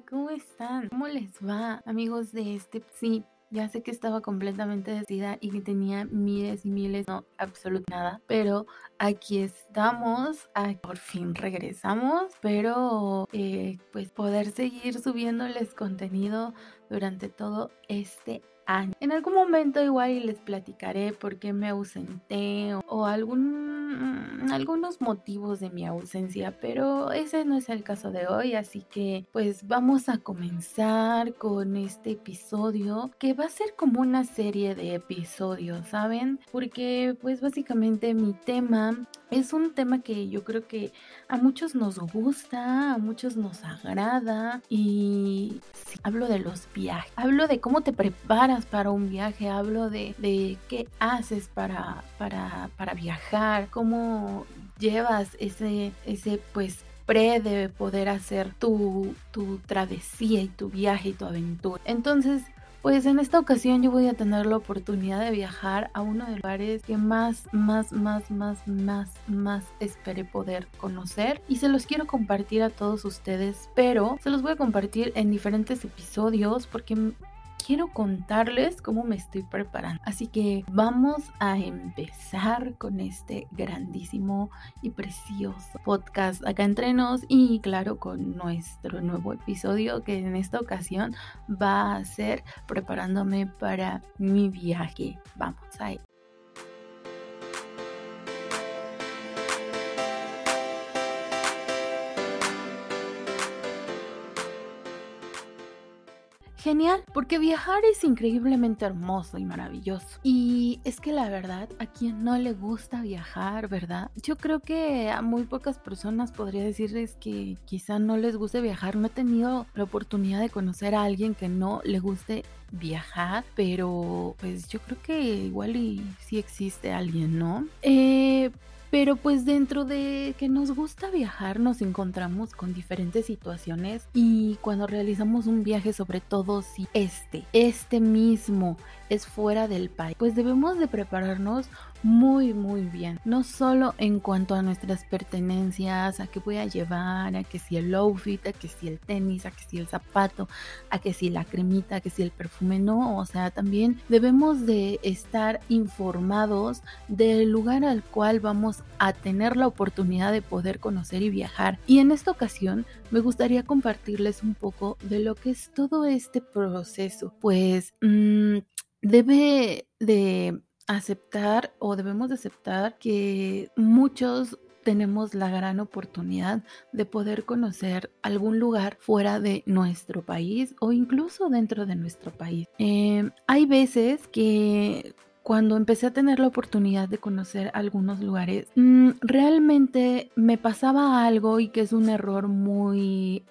¿cómo están? ¿Cómo les va, amigos de este sí? Ya sé que estaba completamente decidida y que tenía miles y miles, no, absolutamente nada, pero aquí estamos, por fin regresamos, pero eh, pues poder seguir subiéndoles contenido durante todo este En algún momento igual les platicaré por qué me ausenté o, algún, algunos motivos de mi ausencia, pero ese no es el caso de hoy, así que pues vamos a comenzar con este episodio que va a ser como una serie de episodios, ¿saben? Porque pues básicamente mi tema es un tema que yo creo que a muchos nos gusta, a muchos nos agrada y hablo de los viajes, hablo de cómo te preparas para un viaje, hablo de, de qué haces para, para, para viajar, cómo llevas ese, ese pues pre de poder hacer tu, tu travesía y tu viaje y tu aventura. Entonces, pues en esta ocasión yo voy a tener la oportunidad de viajar a uno de los lugares que más, más, más, más, más, más esperé poder conocer. Y se los quiero compartir a todos ustedes, pero se los voy a compartir en diferentes episodios porque quiero contarles cómo me estoy preparando. Así que vamos a empezar con este grandísimo y precioso podcast acá entre nos y claro con nuestro nuevo episodio que en esta ocasión va a ser preparándome para mi viaje. Vamos a ir. Genial, porque viajar es increíblemente hermoso y maravilloso. Y es que la verdad, a quien no le gusta viajar, ¿verdad? Yo creo que a muy pocas personas podría decirles que quizá no les guste viajar. No he tenido la oportunidad de conocer a alguien que no le guste viajar, pero pues yo creo que igual y sí existe alguien, ¿no? Eh, pero pues dentro de que nos gusta viajar nos encontramos con diferentes situaciones y cuando realizamos un viaje, sobre todo si este, este mismo es fuera del país, pues debemos de prepararnos muy muy bien, no solo en cuanto a nuestras pertenencias, a qué voy a llevar, a que si el outfit, a que si el tenis, a que si el zapato, a que si la cremita, a que si el perfume, no, o sea, también debemos de estar informados del lugar al cual vamos a tener la oportunidad de poder conocer y viajar. Y en esta ocasión me gustaría compartirles un poco de lo que es todo este proceso, pues mmm, debe de aceptar o debemos de aceptar que muchos tenemos la gran oportunidad de poder conocer algún lugar fuera de nuestro país o incluso dentro de nuestro país. Eh, hay veces que cuando empecé a tener la oportunidad de conocer algunos lugares, mm, realmente me pasaba algo y que es un error muy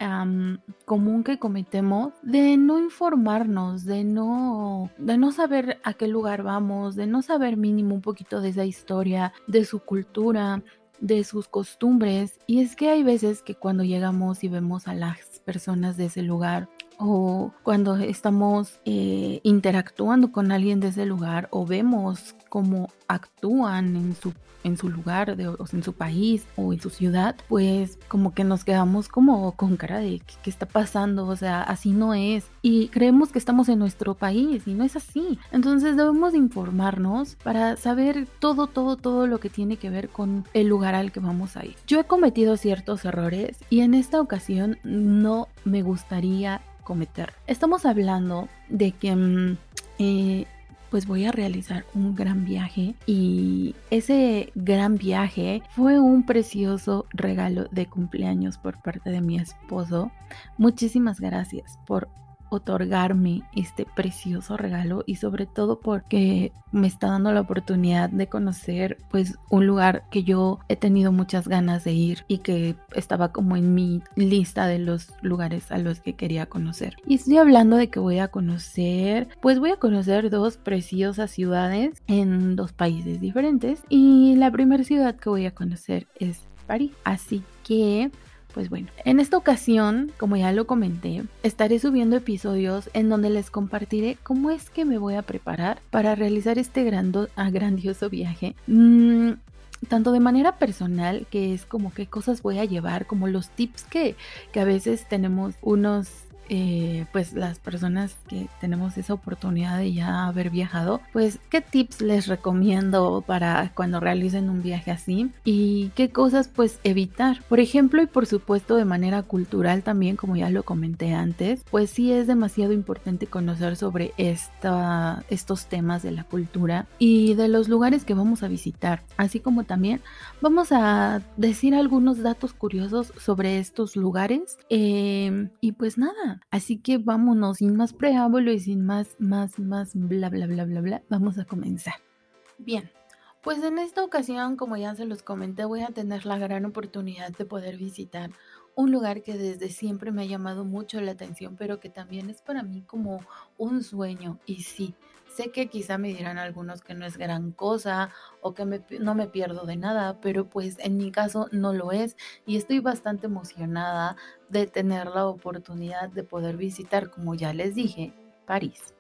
común que cometemos de no informarnos, de no, de no saber a qué lugar vamos, de no saber mínimo un poquito de esa historia, de su cultura, de sus costumbres. Y es que hay veces que cuando llegamos y vemos a las personas de ese lugar o cuando estamos eh, interactuando con alguien de ese lugar o vemos cómo actúan en su, en su lugar, de, o en su país o en su ciudad, pues como que nos quedamos como con cara de ¿qué, está pasando, o sea, así no es. Y creemos que estamos en nuestro país y no es así. Entonces debemos informarnos para saber todo, todo, todo lo que tiene que ver con el lugar al que vamos a ir. Yo he cometido ciertos errores y en esta ocasión no me gustaría cometer. Estamos hablando de que mm, eh, pues voy a realizar un gran viaje y ese gran viaje fue un precioso regalo de cumpleaños por parte de mi esposo. Muchísimas gracias por otorgarme este precioso regalo y sobre todo porque me está dando la oportunidad de conocer pues un lugar que yo he tenido muchas ganas de ir y que estaba como en mi lista de los lugares a los que quería conocer. Y estoy hablando de que voy a conocer, pues voy a conocer dos preciosas ciudades en dos países diferentes y la primera ciudad que voy a conocer es París. Así que pues bueno, en esta ocasión, como ya lo comenté, estaré subiendo episodios en donde les compartiré cómo es que me voy a preparar para realizar este ah, grandioso viaje. Mm, tanto de manera personal, que es como qué cosas voy a llevar, como los tips que, que a veces tenemos unos eh, pues las personas que tenemos esa oportunidad de ya haber viajado, pues qué tips les recomiendo para cuando realicen un viaje así y qué cosas pues evitar. Por ejemplo, y por supuesto de manera cultural también, como ya lo comenté antes, pues sí es demasiado importante conocer sobre esta, estos temas de la cultura y de los lugares que vamos a visitar, así como también vamos a decir algunos datos curiosos sobre estos lugares em, y pues nada, así que vámonos sin más preámbulo y sin más, más, más, bla, bla, bla, bla, bla, vamos a comenzar. Bien, pues en esta ocasión, como ya se los comenté, voy a tener la gran oportunidad de poder visitar un lugar que desde siempre me ha llamado mucho la atención, pero que también es para mí como un sueño. Y sí, sé que quizá me dirán algunos que no es gran cosa o que no me pierdo de nada, pero pues en mi caso no lo es y estoy bastante emocionada de tener la oportunidad de poder visitar, como ya les dije, París.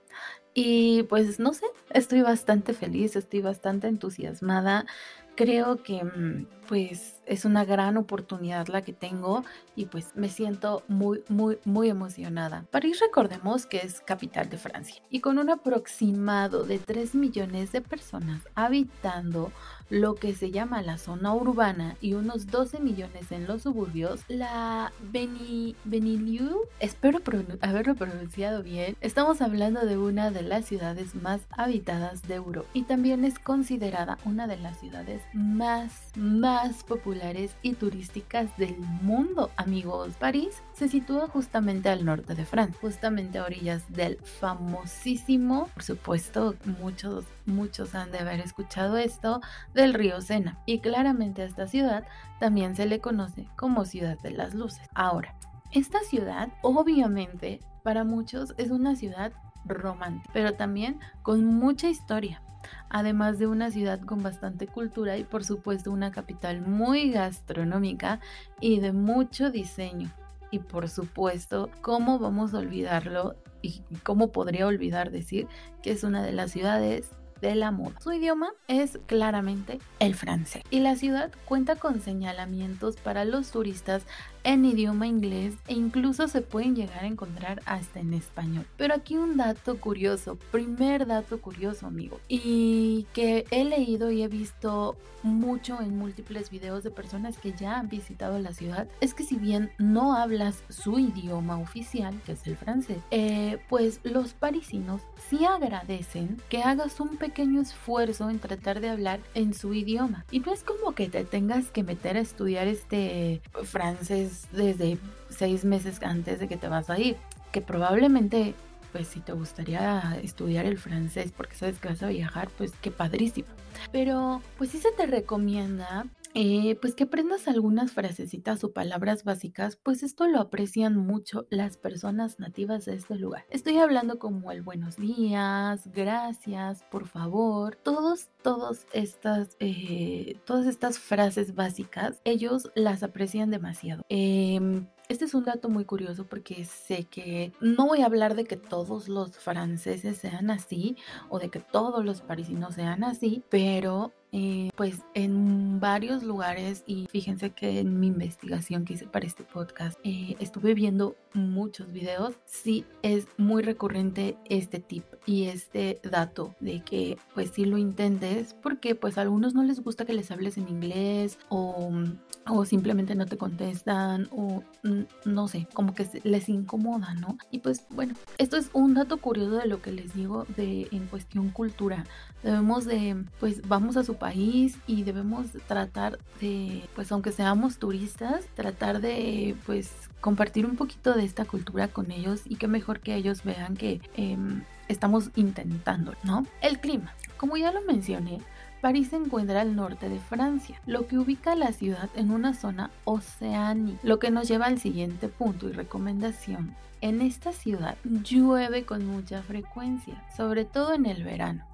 Y pues no sé, estoy bastante feliz, estoy bastante entusiasmada. Creo que mm, pues es una gran oportunidad la que tengo y pues me siento muy, muy, muy emocionada. París recordemos que es capital de Francia y con un aproximado de 3 millones de personas habitando lo que se llama la zona urbana y unos 12 millones en los suburbios, la Beni, Beniliu, espero haberlo pronunciado bien, estamos hablando de una de las ciudades más habitadas de Europa y también es considerada una de las ciudades más, más populares y turísticas del mundo, amigos. París se sitúa justamente al norte de Francia, justamente a orillas del famosísimo, por supuesto, muchos, muchos han de haber escuchado esto, del río Sena. Y claramente a esta ciudad también se le conoce como Ciudad de las Luces. Ahora, esta ciudad, obviamente, para muchos es una ciudad romántica, pero también con mucha historia además de una ciudad con bastante cultura y por supuesto una capital muy gastronómica y de mucho diseño. Y por supuesto, ¿cómo vamos a olvidarlo? Y cómo podría olvidar decir que es una de las ciudades de la moda. Su idioma es claramente el francés y la ciudad cuenta con señalamientos para los turistas en idioma inglés e incluso se pueden llegar a encontrar hasta en español. Pero aquí un dato curioso, primer dato curioso amigo, y que he leído y he visto mucho en múltiples videos de personas que ya han visitado la ciudad, es que si bien no hablas su idioma oficial, que es el francés, eh, pues los parisinos sí agradecen que hagas un pequeño esfuerzo en tratar de hablar en su idioma. Y no es como que te tengas que meter a estudiar este francés desde seis meses antes de que te vas a ir, que probablemente pues si te gustaría estudiar el francés porque sabes que vas a viajar, pues qué padrísimo. Pero pues sí se te recomienda eh, pues que aprendas algunas frasecitas o palabras básicas, pues esto lo aprecian mucho las personas nativas de este lugar. Estoy hablando como el buenos días, gracias, por favor, todos, todos estas, eh, todas estas frases básicas, ellos las aprecian demasiado. Em, este es un dato muy curioso porque sé que no voy a hablar de que todos los franceses sean así o de que todos los parisinos sean así, pero eh, pues en varios lugares y fíjense que en mi investigación que hice para este podcast eh, estuve viendo muchos videos, sí es muy recurrente este tip y este dato de que pues si lo intentes porque pues a algunos no les gusta que les hables en inglés o, o simplemente no te contestan o no sé, como que les incomoda, ¿no? Y pues bueno, esto es un dato curioso de lo que les digo de en cuestión cultura. Debemos de pues vamos a su país y debemos tratar de pues aunque seamos turistas, tratar de pues compartir un poquito de esta cultura con ellos y qué mejor que ellos vean que em, estamos intentando, ¿no? El clima. Como ya lo mencioné, París se encuentra al norte de Francia, lo que ubica a la ciudad en una zona oceánica, lo que nos lleva al siguiente punto y recomendación. En esta ciudad llueve con mucha frecuencia, sobre todo en el verano.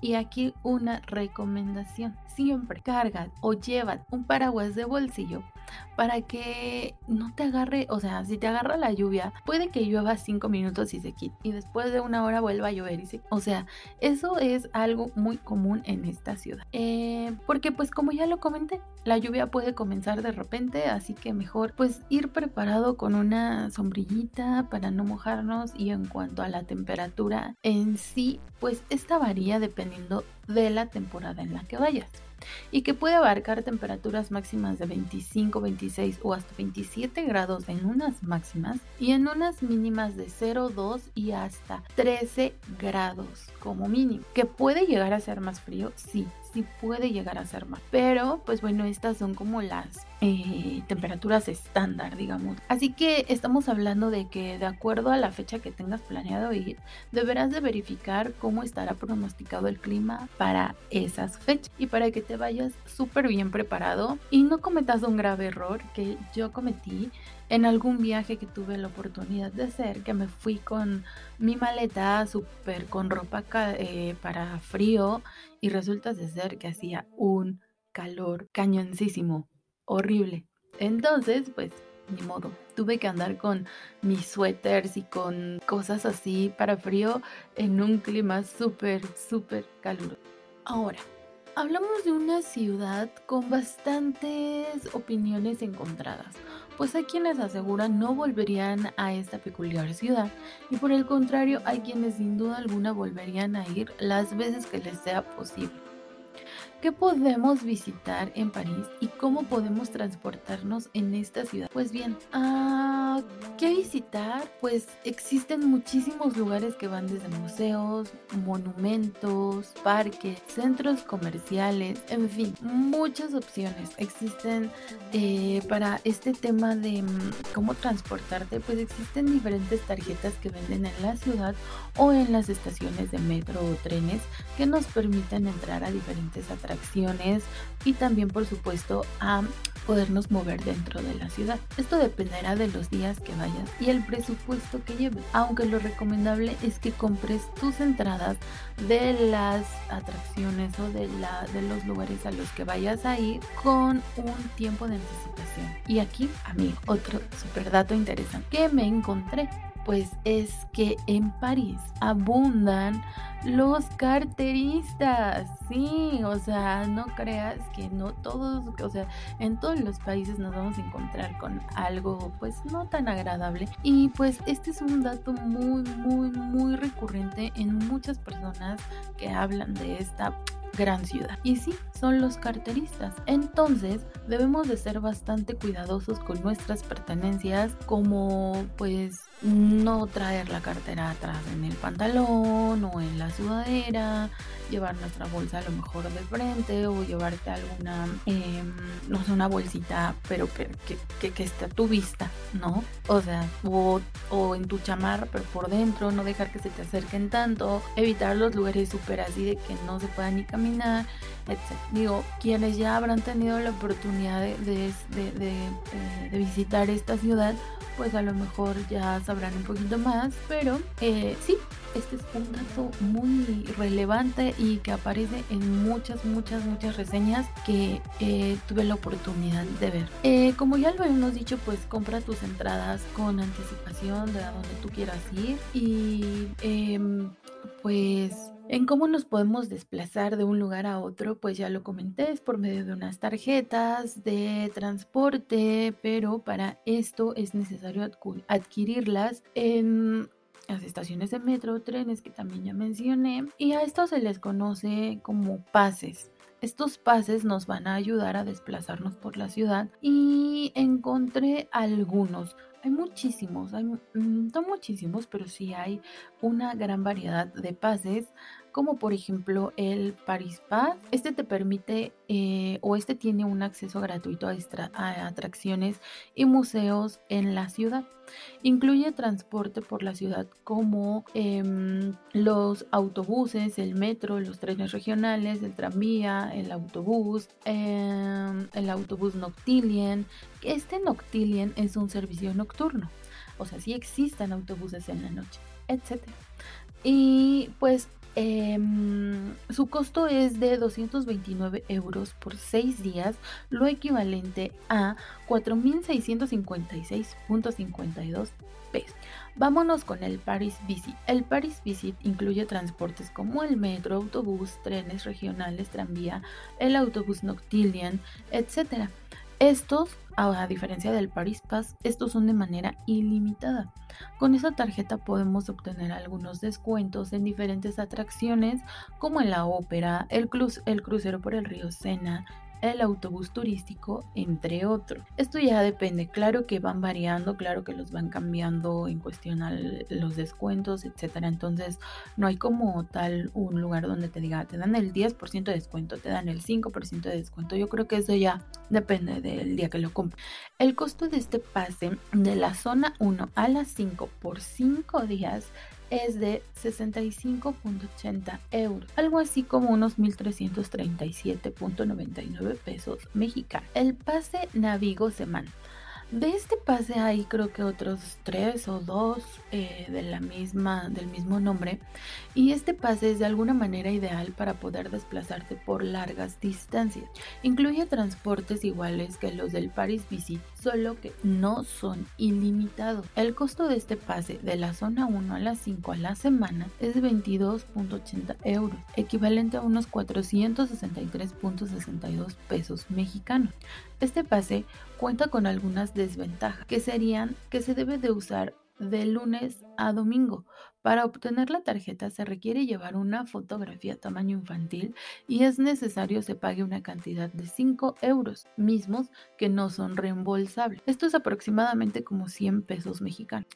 Y aquí una recomendación, siempre carga o lleva un paraguas de bolsillo para que no te agarre, o sea, si te agarra la lluvia, puede que llueva cinco minutos y se quite y después de una hora vuelva a llover y se, o sea, eso es algo muy común en esta ciudad. Eh, porque pues como ya lo comenté, la lluvia puede comenzar de repente, así que mejor pues ir preparado con una sombrillita para no mojarnos y en cuanto a la temperatura en sí, pues esta varía dependiendo de la temporada en la que vayas y que puede abarcar temperaturas máximas de 25, 26 o hasta 27 grados en unas máximas y en unas mínimas de 0, 2 y hasta 13 grados como mínimo. ¿Que puede llegar a ser más frío? Sí, sí puede llegar a ser más. Pero, pues bueno, estas son como las eh, temperaturas estándar, digamos. Así que estamos hablando de que de acuerdo a la fecha que tengas planeado ir, deberás de verificar cómo estará pronosticado el clima para esas fechas y para que te vayas súper bien preparado y no cometas un grave error que yo cometí en algún viaje que tuve la oportunidad de hacer, que me fui con mi maleta súper con ropa eh, para frío y resulta ser que hacía un calor cañoncísimo, horrible. Entonces, pues, ni modo, tuve que andar con mis suéteres y con cosas así para frío en un clima súper, súper caluroso. Ahora, hablamos de una ciudad con bastantes opiniones encontradas pues hay quienes aseguran no volverían a esta peculiar ciudad y por el contrario hay quienes sin duda alguna volverían a ir las veces que les sea posible. ¿Qué podemos visitar en París y cómo podemos transportarnos en esta ciudad? Pues bien, ah, ¿qué visitar? Pues existen muchísimos lugares que van desde museos, monumentos, parques, centros comerciales, en fin, muchas opciones existen eh, para este tema de mm, cómo transportarte. Pues existen diferentes tarjetas que venden en la ciudad o en las estaciones de metro o trenes que nos permiten entrar a diferentes atracciones atracciones y también por supuesto a podernos mover dentro de la ciudad. Esto dependerá de los días que vayas y el presupuesto que lleves, aunque lo recomendable es que compres tus entradas de las atracciones o de, la, de los lugares a los que vayas a ir con un tiempo de anticipación. Y aquí, amigo, otro super dato interesante que me encontré pues es que en París abundan los carteristas. Sí, o sea, no creas que no todos, o sea, en todos los países nos vamos a encontrar con algo pues no tan agradable. Y pues este es un dato muy, muy, muy recurrente en muchas personas que hablan de esta gran ciudad. Y sí, son los carteristas. Entonces, debemos de ser bastante cuidadosos con nuestras pertenencias, como pues no traer la cartera atrás en el pantalón o en la sudadera, llevar nuestra bolsa a lo mejor de frente o llevarte alguna, em, no sé, una bolsita, pero que, que, que, esté a tu vista, ¿no? O sea, o, o en tu chamarra, pero por dentro, no dejar que se te acerquen tanto, evitar los lugares súper así de que no se pueda ni caminar, etc. Digo, quienes ya habrán tenido la oportunidad de, de, de, eh, de visitar esta ciudad, pues a lo mejor ya sabrán un poquito más, pero eh, sí, este es un dato muy relevante y que aparece en muchas, muchas, muchas reseñas que eh, tuve la oportunidad de ver. Eh, como ya lo hemos dicho, pues compra tus entradas con anticipación de a donde tú quieras ir y em, pues en cómo nos podemos desplazar de un lugar a otro, pues ya lo comenté, es por medio de unas tarjetas de transporte, pero para esto es necesario adquirirlas en las estaciones de metro, trenes que también ya mencioné, y a esto se les conoce como pases. Estos pases nos van a ayudar a desplazarnos por la ciudad y encontré algunos. Hay muchísimos, hay, mm, no muchísimos, pero sí hay una gran variedad de pases como por ejemplo el Paris Pass. Este te permite eh, o este tiene un acceso gratuito a, atracciones y museos en la ciudad. Incluye transporte por la ciudad como em, los autobuses, el metro, los trenes regionales, el tranvía, el autobús, em, el autobús Noctilien. Este Noctilien es un servicio nocturno, o sea, sí existen autobuses en la noche, etc. Y pues Em, su costo es de 229 euros por 6 días, lo equivalente a 4.656.52 pesos. Vámonos con el Paris Visit. El Paris Visit incluye transportes como el metro, autobús, trenes regionales, tranvía, el autobús Noctilian, etc. Estos, a diferencia del Paris Pass, estos son de manera ilimitada. Con esa tarjeta podemos obtener algunos descuentos en diferentes atracciones como en la ópera, el, el crucero por el río Sena, el autobús turístico, entre otros. Esto ya depende, claro que van variando, claro que los van cambiando en cuestión a los descuentos, etcétera. Entonces, no hay como tal un lugar donde te diga, te dan el 10% de descuento, te dan el 5% de descuento. Yo creo que eso ya depende del día que lo compre. El costo de este pase de la zona 1 a la 5 por 5 días es de 65.80 euros, algo así como unos 1.337.99 pesos mexicanos. El pase Navigo Semana de este pase hay creo que otros tres o dos eh, de la misma, del mismo nombre y este pase es de alguna manera ideal para poder desplazarte por largas distancias. Incluye transportes iguales que los del Paris Visit, solo que no son ilimitados. El costo de este pase de la zona 1 a la 5 a la semana es de 22.80 euros, equivalente a unos 463.62 pesos mexicanos. Este pase cuenta con algunas desventajas, que serían que se debe de usar de lunes a domingo. Para obtener la tarjeta se requiere llevar una fotografía tamaño infantil y es necesario se pague una cantidad de 5 euros, mismos que no son reembolsables. Esto es aproximadamente como 100 pesos mexicanos.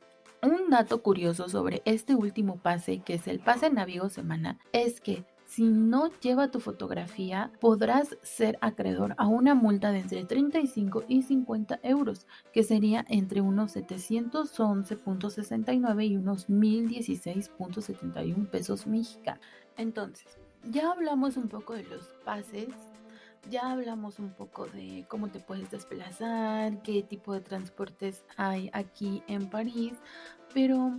Un dato curioso sobre este último pase, que es el pase Navigo Semana, es que si no lleva tu fotografía, podrás ser acreedor a una multa de entre 35 y 50 euros, que sería entre unos 711.69 y unos 1016.71 pesos mexicanos. Entonces, ya hablamos un poco de los pases, ya hablamos un poco de cómo te puedes desplazar, qué tipo de transportes hay aquí en París, pero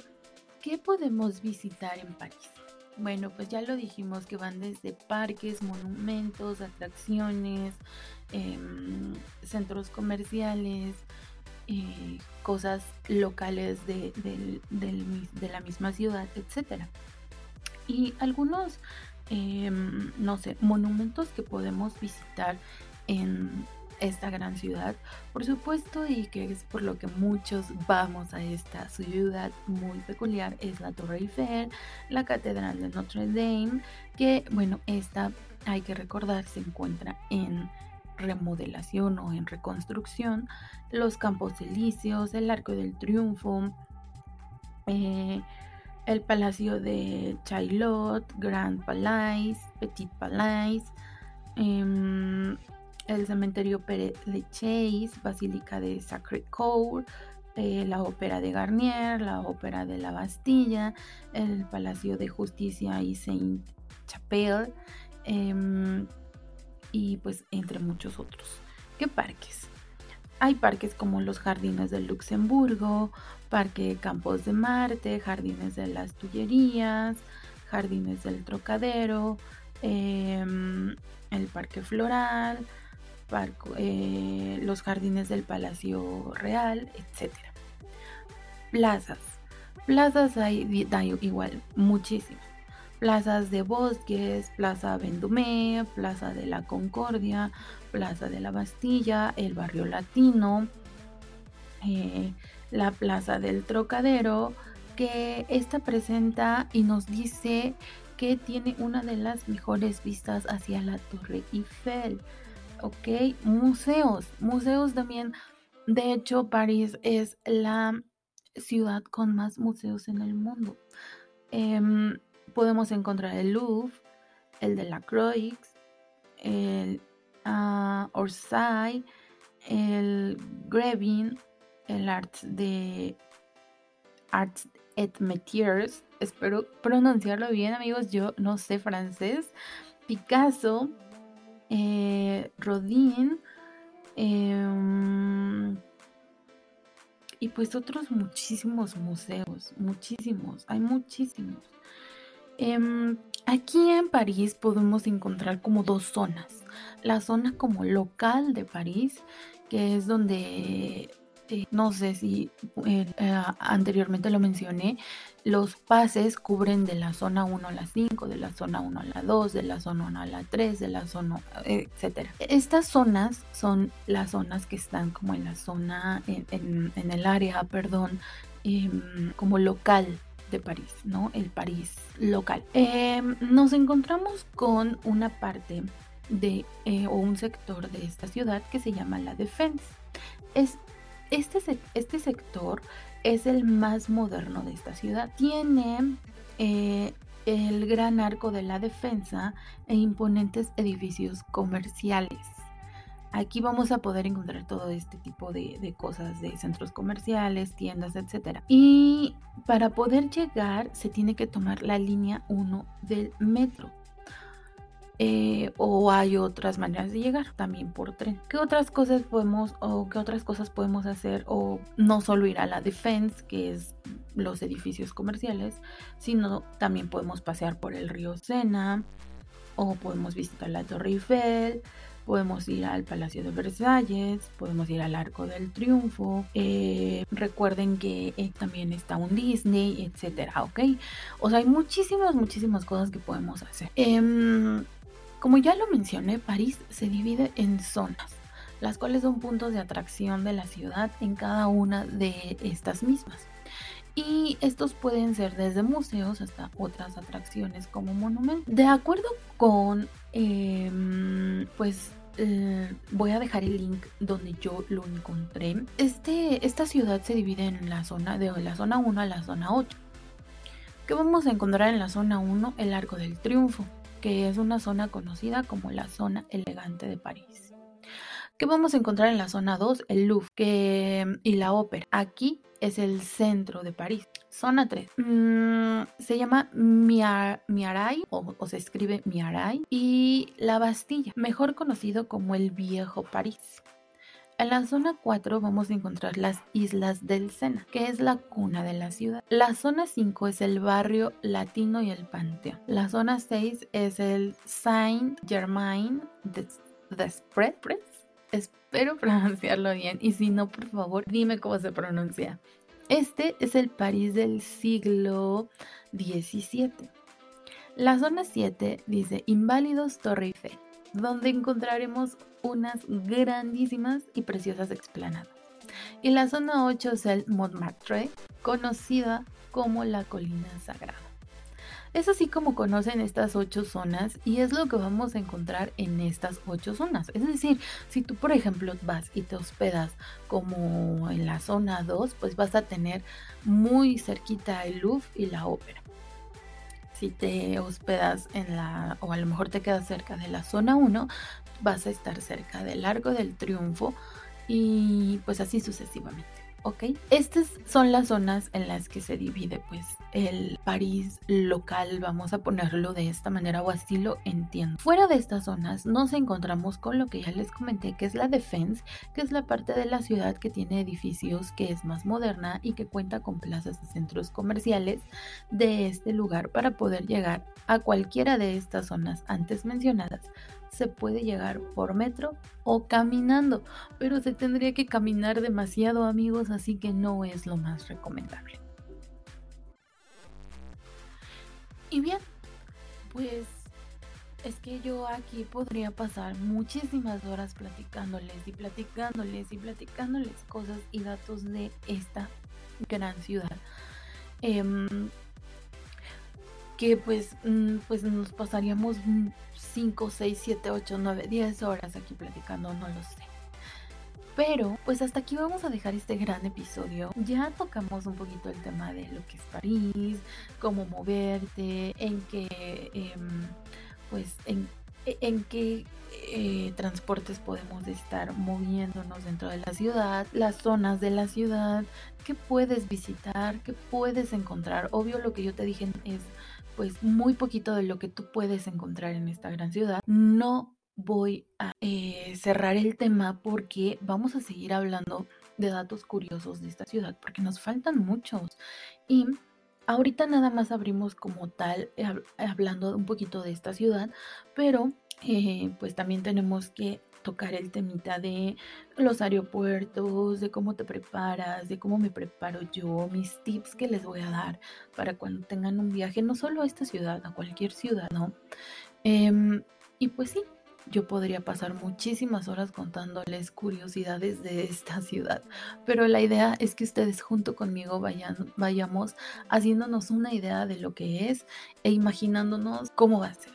¿qué podemos visitar en París? Bueno, pues ya lo dijimos que van desde parques, monumentos, atracciones, em, centros comerciales, eh, cosas locales de, de, la misma ciudad, etc. Y algunos, em, no sé, monumentos que podemos visitar en, esta gran ciudad, por supuesto, y que es por lo que muchos vamos a esta ciudad muy peculiar, es la Torre Eiffel, la Catedral de Notre Dame, que, bueno, esta hay que recordar se encuentra en remodelación o en reconstrucción, los Campos Elíseos, el Arco del Triunfo, eh, el Palacio de Chaillot, Grand Palais, Petit Palais, em, el cementerio Père Lachaise, Basílica de Sacré-Cœur, eh, la ópera de Garnier, la ópera de la Bastilla, el Palacio de Justicia y Saint-Chapelle, em, y pues entre muchos otros. ¿Qué parques? Hay parques como los Jardines del Luxemburgo, Parque Campos de Marte, Jardines de las Tullerías, Jardines del Trocadero, em, el Parque Floral, eh, los jardines del Palacio Real, etc. Plazas. Plazas hay, igual muchísimas. Plazas de Bosques, Plaza Vendumé, Plaza de la Concordia, Plaza de la Bastilla, el Barrio Latino, eh, la Plaza del Trocadero, que esta presenta y nos dice que tiene una de las mejores vistas hacia la Torre Eiffel. ¿Ok? Museos, museos también. De hecho, París es la ciudad con más museos en el mundo. Em, podemos encontrar el Louvre, el de la Croix, el uh, Orsay, el Grebin, el Art de Arts et Métiers. Espero pronunciarlo bien, amigos. Yo no sé francés. Picasso, eh, Rodin em, y pues otros muchísimos museos, muchísimos, hay muchísimos. Em, aquí en París podemos encontrar como dos zonas. La zona como local de París, que es donde no sé si eh, eh, anteriormente lo mencioné, los pases cubren de la zona 1 a la 5, de la zona 1 a la 2, de la zona 1 a la 3, de la zona, etc. Estas zonas son las zonas que están como en la zona, en, el área, perdón, em, como local de París, ¿no? El París local. Em, nos encontramos con una parte de, eh, o un sector de esta ciudad que se llama la Defense. Es este, este sector es el más moderno de esta ciudad. Tiene eh, el gran arco de la defensa e imponentes edificios comerciales. Aquí vamos a poder encontrar todo este tipo de, de, cosas, de centros comerciales, tiendas, etc. Y para poder llegar se tiene que tomar la línea 1 del metro. Eh, o hay otras maneras de llegar también por tren. ¿Qué otras cosas podemos o qué otras cosas podemos hacer o no solo ir a la Defense, que es los edificios comerciales, sino también podemos pasear por el río Sena o podemos visitar la Torre Eiffel, podemos ir al Palacio de Versalles, podemos ir al Arco del Triunfo. Eh, recuerden que eh, también está un Disney, etcétera, ¿ok? O sea, hay muchísimas, muchísimas cosas que podemos hacer. Em, como ya lo mencioné, París se divide en zonas, las cuales son puntos de atracción de la ciudad en cada una de estas mismas. Y estos pueden ser desde museos hasta otras atracciones como monumentos. De acuerdo con, em, pues eh, voy a dejar el link donde yo lo encontré. Este, esta ciudad se divide en la zona de la zona 1 a la zona 8. ¿Qué vamos a encontrar en la zona 1? El Arco del Triunfo que es una zona conocida como la zona elegante de París. ¿Qué vamos a encontrar en la zona 2? El Louvre y la ópera. Aquí es el centro de París. Zona 3. Mm, se llama Miaray o, o, se escribe Miaray y la Bastilla, mejor conocido como el Viejo París. En la zona 4 vamos a encontrar las Islas del Sena, que es la cuna de la ciudad. La zona 5 es el barrio latino y el panteón. La zona 6 es el Saint-Germain des Prés. Espero pronunciarlo bien y si no, por favor, dime cómo se pronuncia. Este es el París del siglo XVII. La zona 7 dice Inválidos Torre Eiffel donde encontraremos unas grandísimas y preciosas explanadas. Y la zona 8 es el Montmartre, conocida como la colina sagrada. Es así como conocen estas ocho zonas y es lo que vamos a encontrar en estas ocho zonas. Es decir, si tú por ejemplo vas y te hospedas como en la zona 2, pues vas a tener muy cerquita el Louvre y la ópera si te hospedas en la, o a lo mejor te quedas cerca de la zona 1, vas a estar cerca del Largo del Triunfo y pues así sucesivamente. ¿Ok? Estas son las zonas en las que se divide pues el París local, vamos a ponerlo de esta manera o así lo entiendo. Fuera de estas zonas nos encontramos con lo que ya les comenté que es la Defense, que es la parte de la ciudad que tiene edificios que es más moderna y que cuenta con plazas y centros comerciales de este lugar para poder llegar a cualquiera de estas zonas antes mencionadas se puede llegar por metro o caminando, pero se tendría que caminar demasiado amigos, así que no es lo más recomendable. Y bien, pues es que yo aquí podría pasar muchísimas horas platicándoles y platicándoles y platicándoles cosas y datos de esta gran ciudad. Em, que pues, mm, pues nos pasaríamos 5, 6, 7, 8, 9, 10 horas aquí platicando, no lo sé. Pero, pues hasta aquí vamos a dejar este gran episodio. Ya tocamos un poquito el tema de lo que es París, cómo moverte, en qué, em, pues, en, qué eh, transportes podemos estar moviéndonos dentro de la ciudad, las zonas de la ciudad, qué puedes visitar, qué puedes encontrar. Obvio lo que yo te dije es pues muy poquito de lo que tú puedes encontrar en esta gran ciudad. No voy a eh, cerrar el tema porque vamos a seguir hablando de datos curiosos de esta ciudad porque nos faltan muchos y ahorita nada más abrimos como tal, hablando un poquito de esta ciudad, pero eh, pues también tenemos que tocar el temita de los aeropuertos, de cómo te preparas, de cómo me preparo yo, mis tips que les voy a dar para cuando tengan un viaje, no solo a esta ciudad, a cualquier ciudad, ¿no? Em, y pues sí, yo podría pasar muchísimas horas contándoles curiosidades de esta ciudad, pero la idea es que ustedes junto conmigo vayan, vayamos haciéndonos una idea de lo que es e imaginándonos cómo va a ser.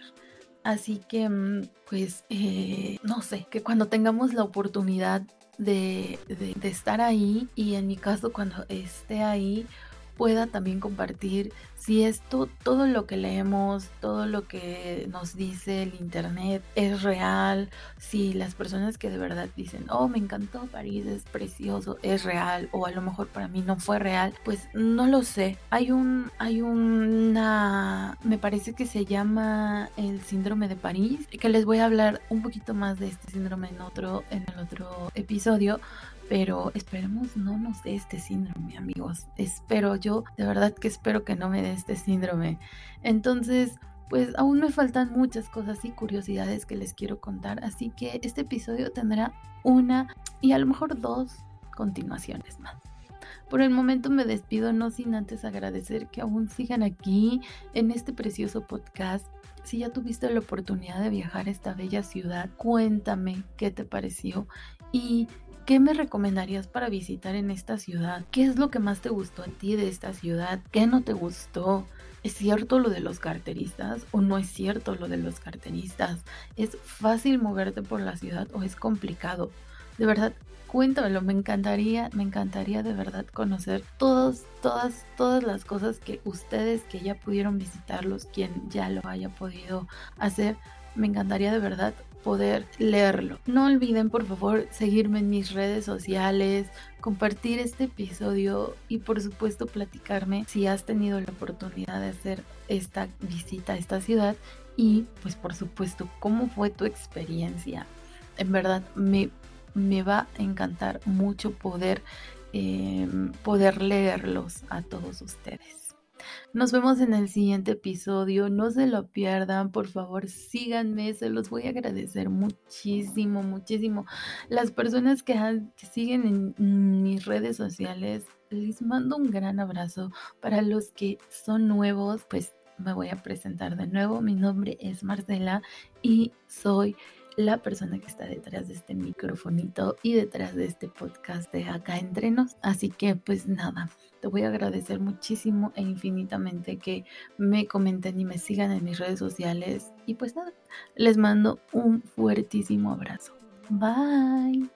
Así que, mm, pues, eh, no sé, que cuando tengamos la oportunidad de, de estar ahí y en mi caso cuando esté ahí, pueda también compartir si esto, todo lo que leemos, todo lo que nos dice el Internet es real, si las personas que de verdad dicen, oh, me encantó París, es precioso, es real, o a lo mejor para mí no fue real, pues no lo sé. Hay un, hay una, me parece que se llama el síndrome de París, que les voy a hablar un poquito más de este síndrome en otro, en el otro episodio, pero esperemos no nos dé este síndrome, amigos. Espero yo, de verdad que espero que no me dé este síndrome. Entonces, pues aún me faltan muchas cosas y curiosidades que les quiero contar, así que este episodio tendrá una y a lo mejor dos continuaciones más. Por el momento me despido, no sin antes agradecer que aún sigan aquí en este precioso podcast. Si ya tuviste la oportunidad de viajar a esta bella ciudad, cuéntame qué te pareció y ¿Qué me recomendarías para visitar en esta ciudad? ¿Qué es lo que más te gustó a ti de esta ciudad? ¿Qué no te gustó? ¿Es cierto lo de los carteristas o no es cierto lo de los carteristas? ¿Es fácil moverte por la ciudad o es complicado? De verdad, cuéntamelo, me encantaría, me encantaría de verdad conocer todas, todas, todas las cosas que ustedes que ya pudieron visitarlos, quien ya lo haya podido hacer, me encantaría de verdad poder leerlo. No olviden por favor seguirme en mis redes sociales, compartir este episodio y por supuesto platicarme si has tenido la oportunidad de hacer esta visita a esta ciudad y pues por supuesto cómo fue tu experiencia. En verdad me, me va a encantar mucho poder, eh, poder leerlos a todos ustedes. Nos vemos en el siguiente episodio. No se lo pierdan, por favor, síganme. Se los voy a agradecer muchísimo, muchísimo. Las personas que, siguen en mis redes sociales, les mando un gran abrazo. Para los que son nuevos, pues me voy a presentar de nuevo. Mi nombre es Marcela y soy la persona que está detrás de este microfonito y detrás de este podcast de acá entre nos. Así que pues nada, te voy a agradecer muchísimo e infinitamente que me comenten y me sigan en mis redes sociales. Y pues nada, les mando un fuertísimo abrazo. Bye.